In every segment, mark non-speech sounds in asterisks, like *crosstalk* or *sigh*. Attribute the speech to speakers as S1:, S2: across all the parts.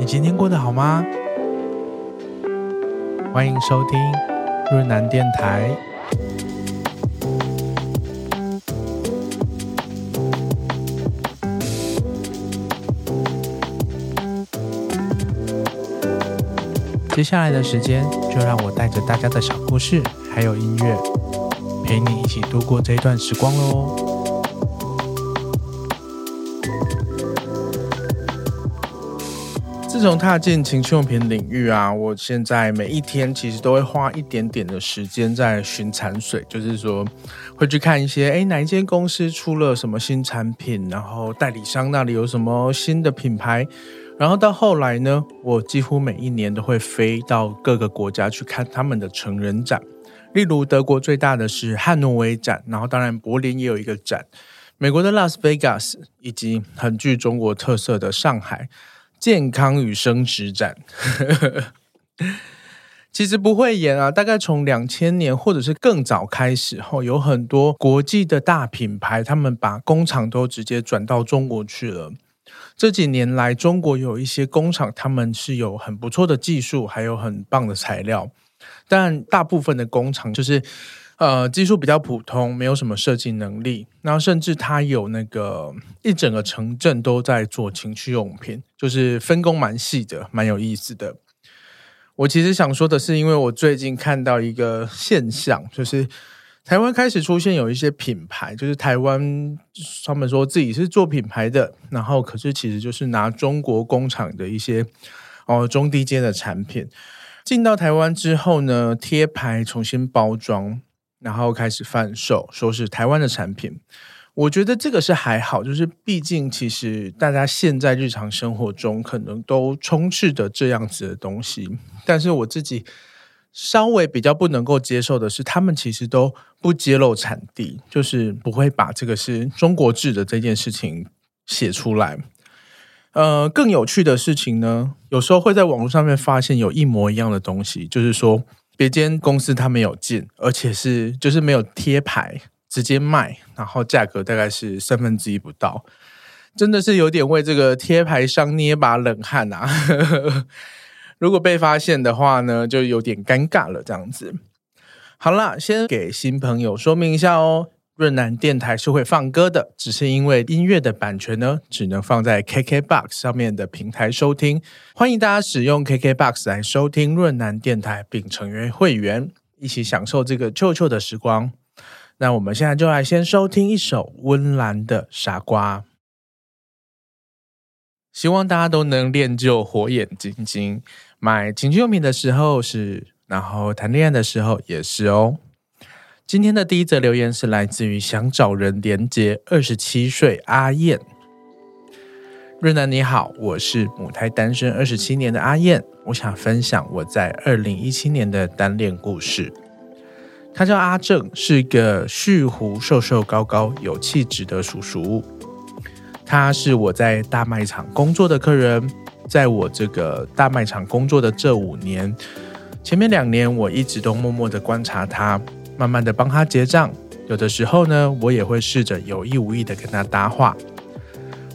S1: 你今天过得好吗？欢迎收听润南电台。接下来的时间，就让我带着大家的小故事，还有音乐，陪你一起度过这一段时光喽。自从踏进情趣用品领域啊，我现在每一天其实都会花一点点的时间在寻产水，就是说会去看一些，诶，哪一间公司出了什么新产品，然后代理商那里有什么新的品牌，然后到后来呢，我几乎每一年都会飞到各个国家去看他们的成人展，例如德国最大的是汉诺威展，然后当然柏林也有一个展，美国的拉斯维加斯，以及很具中国特色的上海。健康与生殖展，*laughs* 其实不会演啊。大概从两千年或者是更早开始后，有很多国际的大品牌，他们把工厂都直接转到中国去了。这几年来，中国有一些工厂，他们是有很不错的技术，还有很棒的材料，但大部分的工厂就是。呃，技术比较普通，没有什么设计能力。然后甚至它有那个一整个城镇都在做情趣用品，就是分工蛮细的，蛮有意思的。我其实想说的是，因为我最近看到一个现象，就是台湾开始出现有一些品牌，就是台湾他们说自己是做品牌的，然后可是其实就是拿中国工厂的一些哦中低阶的产品进到台湾之后呢，贴牌重新包装。然后开始贩售，说是台湾的产品，我觉得这个是还好，就是毕竟其实大家现在日常生活中可能都充斥着这样子的东西，但是我自己稍微比较不能够接受的是，他们其实都不揭露产地，就是不会把这个是中国制的这件事情写出来。呃，更有趣的事情呢，有时候会在网络上面发现有一模一样的东西，就是说。别间公司他没有进，而且是就是没有贴牌，直接卖，然后价格大概是三分之一不到，真的是有点为这个贴牌商捏把冷汗啊！*laughs* 如果被发现的话呢，就有点尴尬了。这样子，好啦，先给新朋友说明一下哦。润南电台是会放歌的，只是因为音乐的版权呢，只能放在 KKBOX 上面的平台收听。欢迎大家使用 KKBOX 来收听润南电台，并成为会员，一起享受这个臭臭的时光。那我们现在就来先收听一首温岚的《傻瓜》，希望大家都能练就火眼金睛，买情趣用品的时候是，然后谈恋爱的时候也是哦。今天的第一则留言是来自于想找人连结二十七岁阿燕。瑞南你好，我是母胎单身二十七年的阿燕，我想分享我在二零一七年的单恋故事。他叫阿正，是个蓄胡、瘦瘦高高、有气质的叔叔。他是我在大卖场工作的客人，在我这个大卖场工作的这五年，前面两年我一直都默默的观察他。慢慢的帮他结账，有的时候呢，我也会试着有意无意的跟他搭话。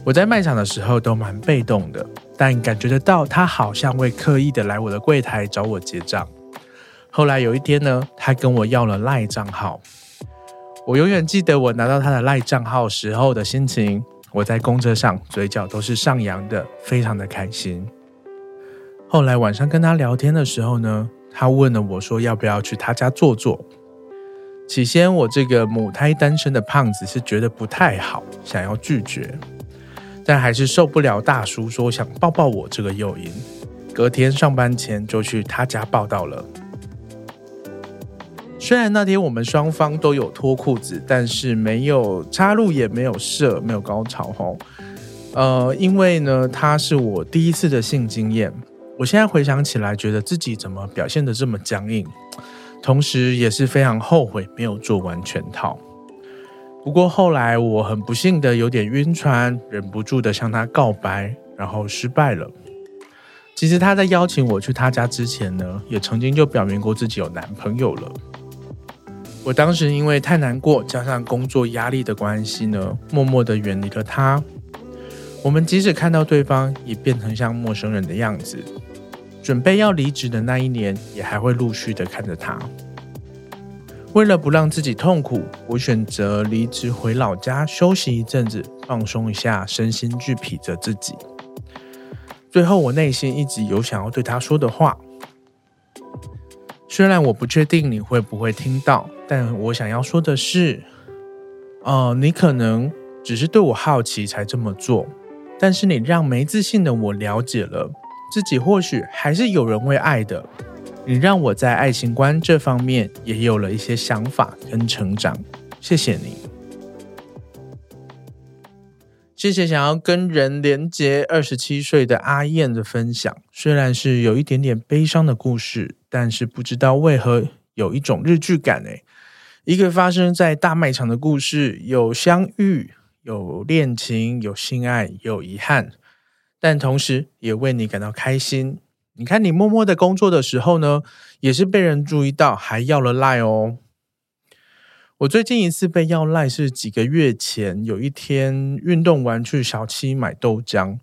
S1: 我在卖场的时候都蛮被动的，但感觉得到他好像会刻意的来我的柜台找我结账。后来有一天呢，他跟我要了赖账号，我永远记得我拿到他的赖账号时候的心情。我在公车上嘴角都是上扬的，非常的开心。后来晚上跟他聊天的时候呢，他问了我说要不要去他家坐坐。起先，我这个母胎单身的胖子是觉得不太好，想要拒绝，但还是受不了大叔说想抱抱我这个诱因。隔天上班前就去他家报到了。虽然那天我们双方都有脱裤子，但是没有插入，也没有射，没有高潮吼。呃，因为呢，他是我第一次的性经验，我现在回想起来，觉得自己怎么表现得这么僵硬。同时也是非常后悔没有做完全套。不过后来我很不幸的有点晕船，忍不住的向他告白，然后失败了。其实他在邀请我去他家之前呢，也曾经就表明过自己有男朋友了。我当时因为太难过，加上工作压力的关系呢，默默的远离了他。我们即使看到对方也变成像陌生人的样子，准备要离职的那一年，也还会陆续的看着他。为了不让自己痛苦，我选择离职回老家休息一阵子，放松一下身心俱疲的自己。最后，我内心一直有想要对他说的话，虽然我不确定你会不会听到，但我想要说的是，呃，你可能只是对我好奇才这么做。但是你让没自信的我了解了自己，或许还是有人会爱的。你让我在爱情观这方面也有了一些想法跟成长。谢谢你，谢谢想要跟人连接二十七岁的阿燕的分享。虽然是有一点点悲伤的故事，但是不知道为何有一种日剧感诶。一个发生在大卖场的故事，有相遇。有恋情，有性爱，有遗憾，但同时也为你感到开心。你看，你默默的工作的时候呢，也是被人注意到，还要了赖哦。我最近一次被要赖是几个月前，有一天运动完去小七买豆浆，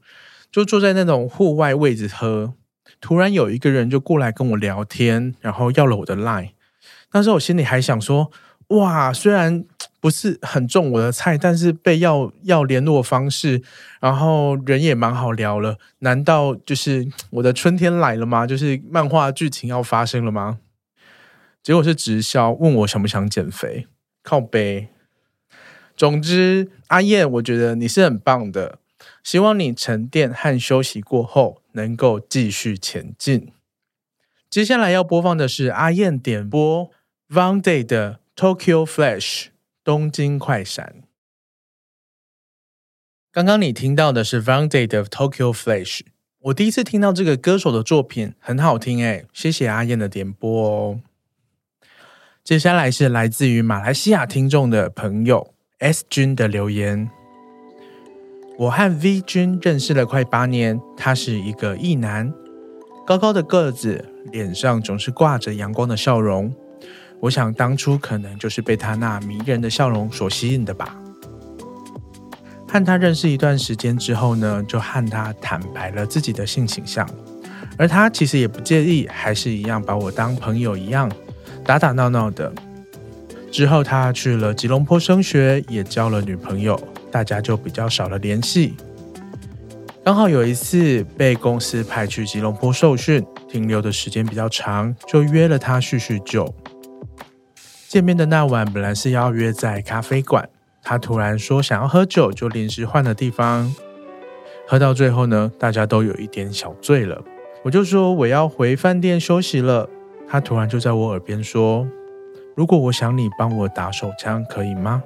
S1: 就坐在那种户外位置喝，突然有一个人就过来跟我聊天，然后要了我的赖。当时我心里还想说，哇，虽然。*tsk* 不是很中我的菜，但是被要要联络方式，然后人也蛮好聊了。难道就是 *tsk* 我的春天来了吗？就是漫画剧情要发生了吗？结果是直销问我想不想减肥，靠背。总之，阿燕，我觉得你是很棒的，希望你沉淀和休息过后能够继续前进。接下来要播放的是阿燕点播 Vande 的 Tokyo Flash。东京快闪。刚刚你听到的是 Vande 的 Tokyo Flash。我第一次听到这个歌手的作品，很好听诶，谢谢阿燕的点播哦。接下来是来自于马来西亚听众的朋友 S 君的留言。我和 V 君认识了快八年，他是一个异男，高高的个子，脸上总是挂着阳光的笑容。我想当初可能就是被他那迷人的笑容所吸引的吧。和他认识一段时间之后呢，就和他坦白了自己的性倾向，而他其实也不介意，还是一样把我当朋友一样打打闹闹的。之后他去了吉隆坡升学，也交了女朋友，大家就比较少了联系。刚好有一次被公司派去吉隆坡受训，停留的时间比较长，就约了他叙叙旧。见面的那晚本来是要约在咖啡馆，他突然说想要喝酒，就临时换了地方。喝到最后呢，大家都有一点小醉了。我就说我要回饭店休息了。他突然就在我耳边说：“如果我想你帮我打手枪，可以吗？”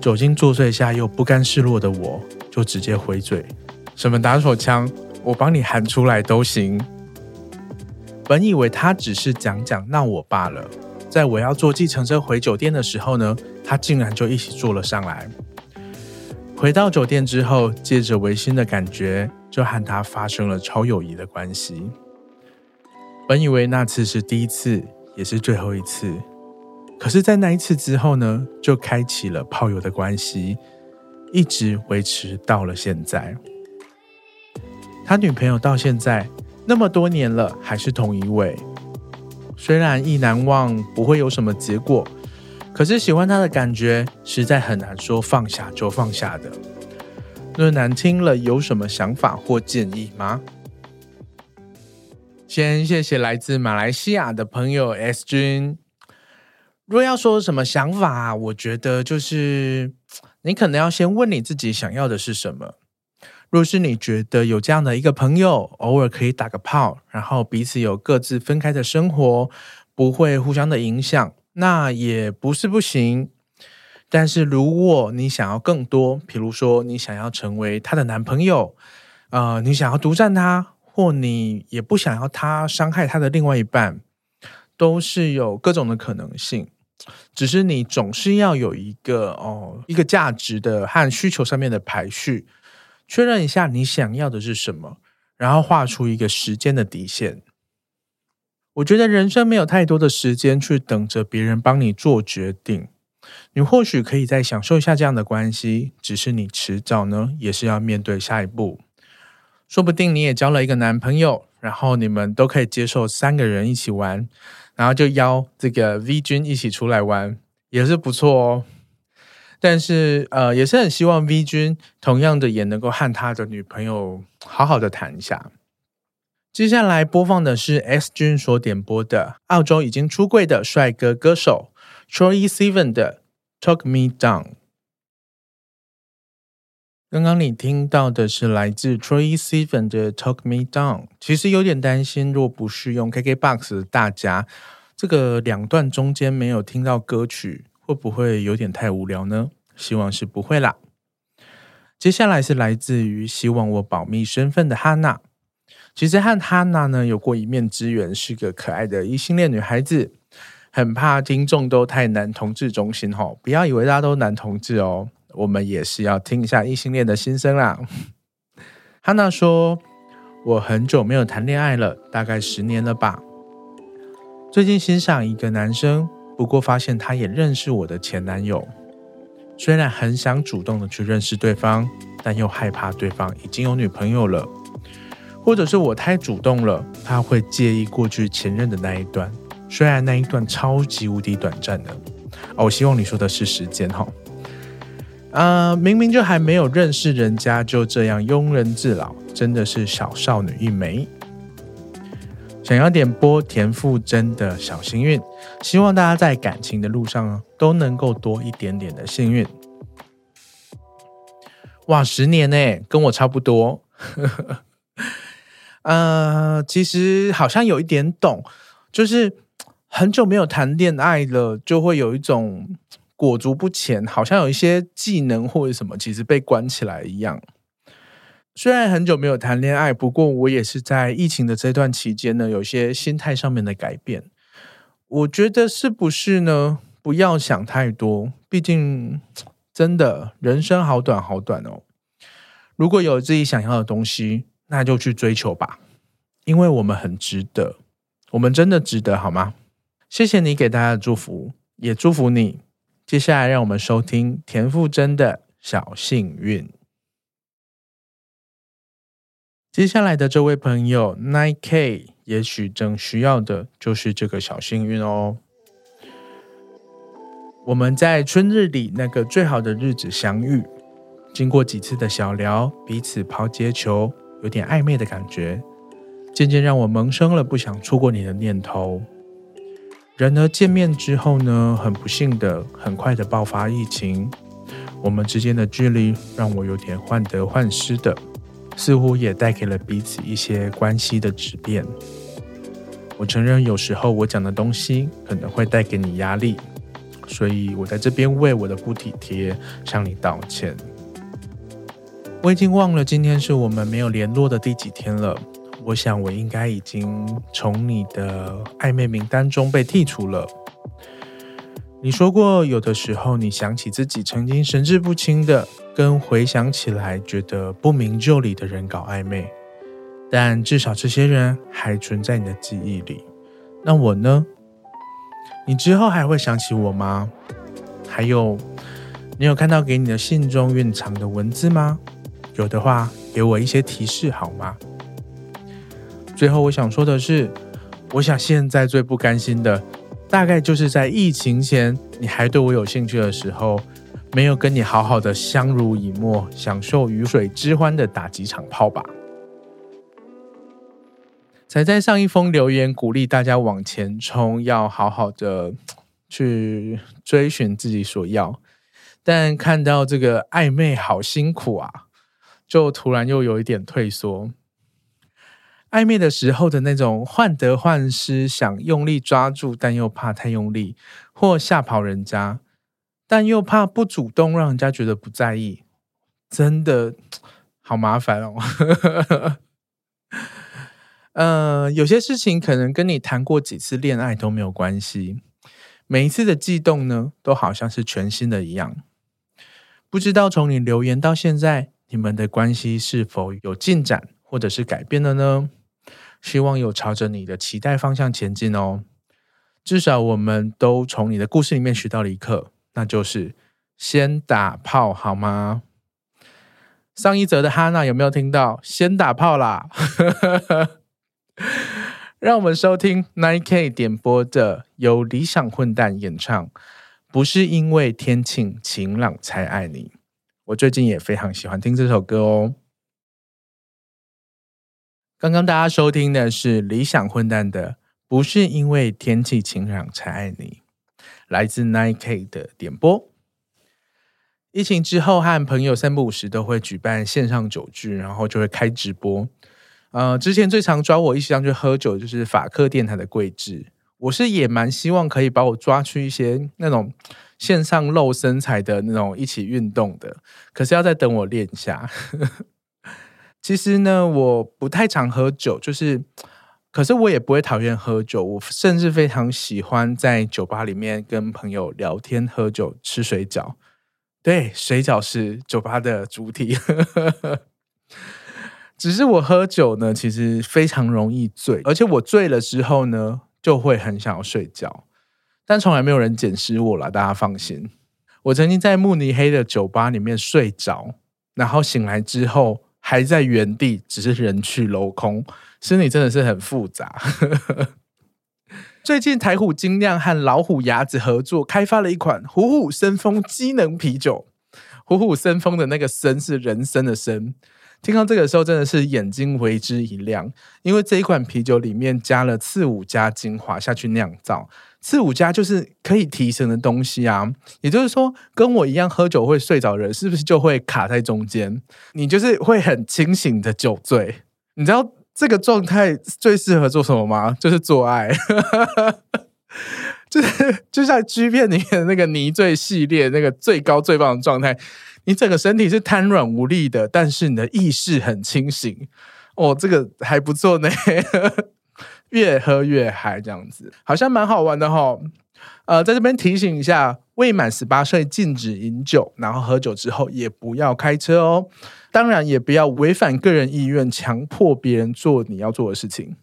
S1: 酒精作祟下又不甘示弱的我，就直接回嘴：“什么打手枪？我帮你喊出来都行。”本以为他只是讲讲闹我罢了。在我要坐计程车回酒店的时候呢，他竟然就一起坐了上来。回到酒店之后，借着微醺的感觉，就和他发生了超友谊的关系。本以为那次是第一次，也是最后一次，可是，在那一次之后呢，就开启了炮友的关系，一直维持到了现在。他女朋友到现在那么多年了，还是同一位。虽然意难忘不会有什么结果，可是喜欢他的感觉实在很难说放下就放下的。论男听了有什么想法或建议吗？先谢谢来自马来西亚的朋友 S 君。若要说什么想法，我觉得就是你可能要先问你自己想要的是什么。若是你觉得有这样的一个朋友，偶尔可以打个炮，然后彼此有各自分开的生活，不会互相的影响，那也不是不行。但是如果你想要更多，比如说你想要成为他的男朋友，呃，你想要独占他，或你也不想要他伤害他的另外一半，都是有各种的可能性。只是你总是要有一个哦，一个价值的和需求上面的排序。确认一下你想要的是什么，然后画出一个时间的底线。我觉得人生没有太多的时间去等着别人帮你做决定，你或许可以再享受一下这样的关系，只是你迟早呢也是要面对下一步。说不定你也交了一个男朋友，然后你们都可以接受三个人一起玩，然后就邀这个 V 君一起出来玩，也是不错哦。但是呃，也是很希望 V 君同样的也能够和他的女朋友好好的谈一下。接下来播放的是 S 君所点播的澳洲已经出柜的帅哥歌手 Troye Sivan 的 Talk Me Down。刚刚你听到的是来自 Troye Sivan 的 Talk Me Down。其实有点担心，若不是用 KKBOX 大家，这个两段中间没有听到歌曲，会不会有点太无聊呢？希望是不会啦。接下来是来自于希望我保密身份的哈娜。其实和哈娜呢有过一面之缘，是个可爱的异性恋女孩子，很怕听众都太男同志中心吼，不要以为大家都男同志哦，我们也是要听一下异性恋的心声啦。哈娜说：“我很久没有谈恋爱了，大概十年了吧。最近欣赏一个男生，不过发现他也认识我的前男友，虽然很想主动的去认识对方，但又害怕对方已经有女朋友了。”或者是我太主动了，他会介意过去前任的那一段，虽然那一段超级无敌短暂的。哦，我希望你说的是时间哈。啊、明明就还没有认识人家，就这样庸人自扰，真的是小少女一枚。想要点播田馥甄的小幸运，希望大家在感情的路上都能够多一点点的幸运。哇，十年呢，跟我差不多。*laughs* 呃，其实好像有一点懂，就是很久没有谈恋爱了，就会有一种裹足不前，好像有一些技能或者什么，其实被关起来一样。虽然很久没有谈恋爱，不过我也是在疫情的这段期间呢，有些心态上面的改变。我觉得是不是呢？不要想太多，毕竟真的人生好短好短哦。如果有自己想要的东西。那就去追求吧，因为我们很值得，我们真的值得，好吗？谢谢你给大家的祝福，也祝福你。接下来，让我们收听田馥甄的小幸运。接下来的这位朋友 Nine K，也许正需要的就是这个小幸运哦。我们在春日里那个最好的日子相遇，经过几次的小聊，彼此抛接球。有点暧昧的感觉，渐渐让我萌生了不想错过你的念头。然而见面之后呢，很不幸的，很快的爆发疫情，我们之间的距离让我有点患得患失的，似乎也带给了彼此一些关系的质变。我承认有时候我讲的东西可能会带给你压力，所以我在这边为我的不体贴向你道歉。我已经忘了今天是我们没有联络的第几天了。我想我应该已经从你的暧昧名单中被剔除了。你说过，有的时候你想起自己曾经神志不清的，跟回想起来觉得不明就里的人搞暧昧，但至少这些人还存在你的记忆里。那我呢？你之后还会想起我吗？还有，你有看到给你的信中蕴藏的文字吗？有的话，给我一些提示好吗？最后，我想说的是，我想现在最不甘心的，大概就是在疫情前你还对我有兴趣的时候，没有跟你好好的相濡以沫，享受鱼水之欢的打几场炮吧。才在上一封留言鼓励大家往前冲，要好好的去追寻自己所要，但看到这个暧昧好辛苦啊。就突然又有一点退缩，暧昧的时候的那种患得患失，想用力抓住，但又怕太用力或吓跑人家，但又怕不主动让人家觉得不在意，真的好麻烦哦。呃，有些事情可能跟你谈过几次恋爱都没有关系，每一次的悸动呢，都好像是全新的一样。不知道从你留言到现在。你们的关系是否有进展，或者是改变了呢？希望有朝着你的期待方向前进哦。至少我们都从你的故事里面学到了一课，那就是先打炮好吗？上一则的哈娜有没有听到？先打炮啦！*laughs* 让我们收听 9K 点播的由理想混蛋演唱，不是因为天气晴朗才爱你。我最近也非常喜欢听这首歌哦。刚刚大家收听的是理想混蛋的，不是因为天气晴朗才爱你，来自 Nike 的点播。疫情之后，和朋友三不五时都会举办线上酒聚，然后就会开直播。呃，之前最常抓我一起上去喝酒，就是法克电台的桂智。我是也蛮希望可以把我抓去一些那种线上露身材的那种一起运动的，可是要再等我练一下。*laughs* 其实呢，我不太常喝酒，就是，可是我也不会讨厌喝酒，我甚至非常喜欢在酒吧里面跟朋友聊天、喝酒、吃水饺。对，水饺是酒吧的主体。只是我喝酒呢，其实非常容易醉，而且我醉了之后呢，就会很想要睡觉。但从来没有人捡尸我了，大家放心。我曾经在慕尼黑的酒吧里面睡着，然后醒来之后还在原地，只是人去楼空，心里真的是很复杂。最近台虎精酿和老虎牙子合作开发了一款虎虎生风机能啤酒。虎虎生风的那个生是人生的生，听到这个时候真的是眼睛为之一亮，因为这一款啤酒里面加了刺五加精华下去酿造，刺五加就是可以提神的东西啊。也就是说，跟我一样喝酒会睡着的人，是不是就会卡在中间？你就是会很清醒的酒醉，你知道？这个状态最适合做什么吗？*laughs* 就是做爱，*laughs* 就是就像 G 片里面的那个泥醉系列那个最高最棒的状态，你整个身体是瘫软无力的，但是你的意识很清醒。哦，这个还不错呢，*laughs* 越喝越嗨，这样子好像蛮好玩的哈、哦。呃，在这边提醒一下，未满十八岁禁止饮酒，然后喝酒之后也不要开车哦。当然，也不要违反个人意愿，强迫别人做你要做的事情。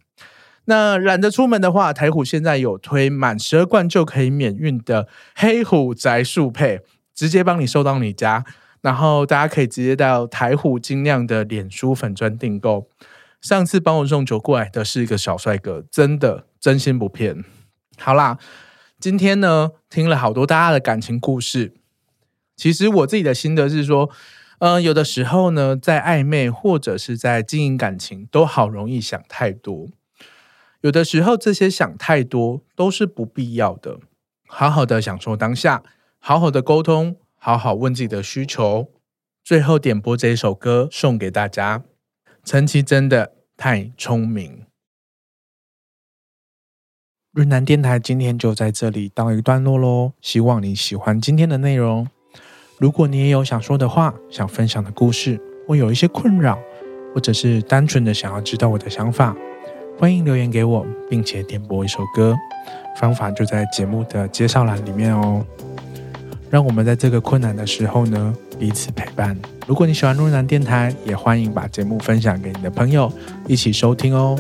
S1: 那懒得出门的话，台虎现在有推满十二罐就可以免运的黑虎宅速配，直接帮你收到你家。然后大家可以直接到台虎精酿的脸书粉专订购。上次帮我送酒过来的是一个小帅哥，真的真心不骗。好啦，今天呢，听了好多大家的感情故事，其实我自己的心得是说。嗯，有的时候呢，在暧昧或者是在经营感情，都好容易想太多。有的时候，这些想太多都是不必要的。好好的享受当下，好好的沟通，好好问自己的需求。最后点播这首歌送给大家，陈绮贞的太聪明。润南电台今天就在这里告一段落喽，希望你喜欢今天的内容。如果你也有想说的话、想分享的故事，或有一些困扰，或者是单纯的想要知道我的想法，欢迎留言给我，并且点播一首歌。方法就在节目的介绍栏里面哦。让我们在这个困难的时候呢，彼此陪伴。如果你喜欢润男电台，也欢迎把节目分享给你的朋友，一起收听哦。